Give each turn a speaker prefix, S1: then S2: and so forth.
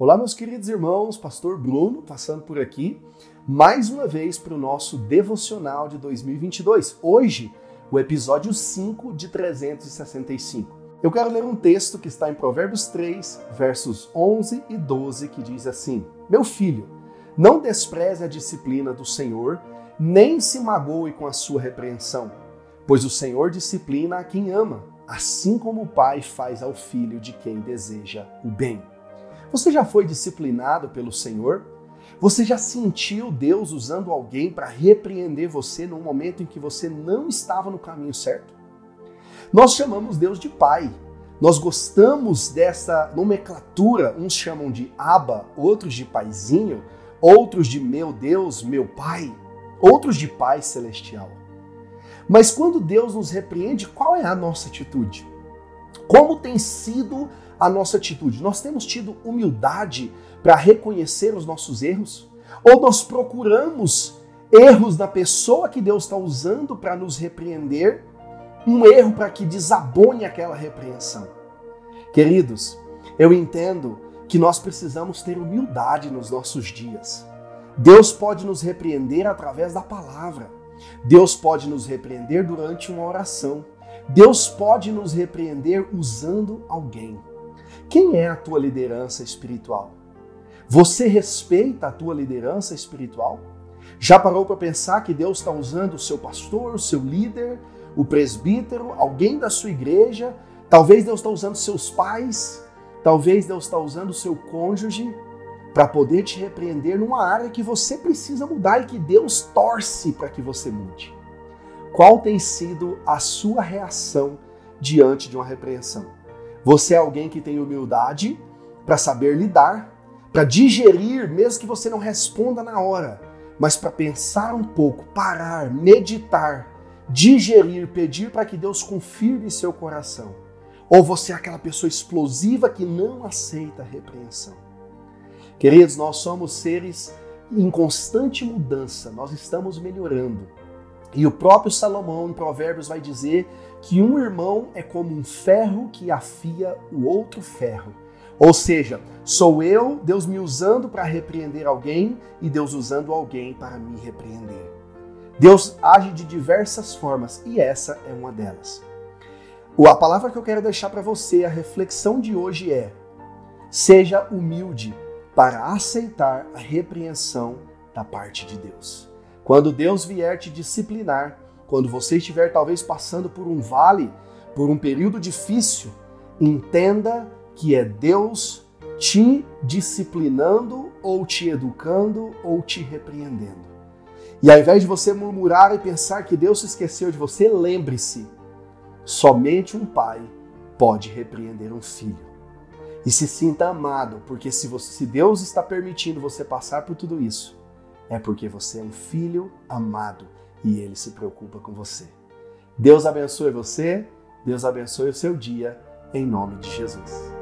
S1: Olá, meus queridos irmãos, Pastor Bruno passando por aqui, mais uma vez para o nosso devocional de 2022. Hoje, o episódio 5 de 365. Eu quero ler um texto que está em Provérbios 3, versos 11 e 12, que diz assim: Meu filho, não despreze a disciplina do Senhor, nem se magoe com a sua repreensão, pois o Senhor disciplina a quem ama, assim como o pai faz ao filho de quem deseja o bem. Você já foi disciplinado pelo Senhor? Você já sentiu Deus usando alguém para repreender você num momento em que você não estava no caminho certo? Nós chamamos Deus de Pai. Nós gostamos dessa nomenclatura, uns chamam de Aba, outros de Paizinho, outros de meu Deus, meu Pai, outros de Pai Celestial. Mas quando Deus nos repreende, qual é a nossa atitude? Como tem sido a nossa atitude? Nós temos tido humildade para reconhecer os nossos erros? Ou nós procuramos erros da pessoa que Deus está usando para nos repreender um erro para que desabone aquela repreensão. Queridos, eu entendo que nós precisamos ter humildade nos nossos dias. Deus pode nos repreender através da palavra. Deus pode nos repreender durante uma oração. Deus pode nos repreender usando alguém. Quem é a tua liderança espiritual? Você respeita a tua liderança espiritual? Já parou para pensar que Deus está usando o seu pastor, o seu líder, o presbítero, alguém da sua igreja, talvez Deus está usando seus pais, talvez Deus está usando o seu cônjuge para poder te repreender numa área que você precisa mudar e que Deus torce para que você mude. Qual tem sido a sua reação diante de uma repreensão? Você é alguém que tem humildade para saber lidar, para digerir, mesmo que você não responda na hora, mas para pensar um pouco, parar, meditar digerir, pedir para que Deus confirme seu coração. Ou você é aquela pessoa explosiva que não aceita a repreensão. Queridos, nós somos seres em constante mudança, nós estamos melhorando. E o próprio Salomão em Provérbios vai dizer que um irmão é como um ferro que afia o outro ferro. Ou seja, sou eu, Deus me usando para repreender alguém e Deus usando alguém para me repreender. Deus age de diversas formas e essa é uma delas. A palavra que eu quero deixar para você, a reflexão de hoje é: seja humilde para aceitar a repreensão da parte de Deus. Quando Deus vier te disciplinar, quando você estiver talvez passando por um vale, por um período difícil, entenda que é Deus te disciplinando ou te educando ou te repreendendo. E ao invés de você murmurar e pensar que Deus se esqueceu de você, lembre-se: somente um pai pode repreender um filho. E se sinta amado, porque se, você, se Deus está permitindo você passar por tudo isso, é porque você é um filho amado e ele se preocupa com você. Deus abençoe você, Deus abençoe o seu dia, em nome de Jesus.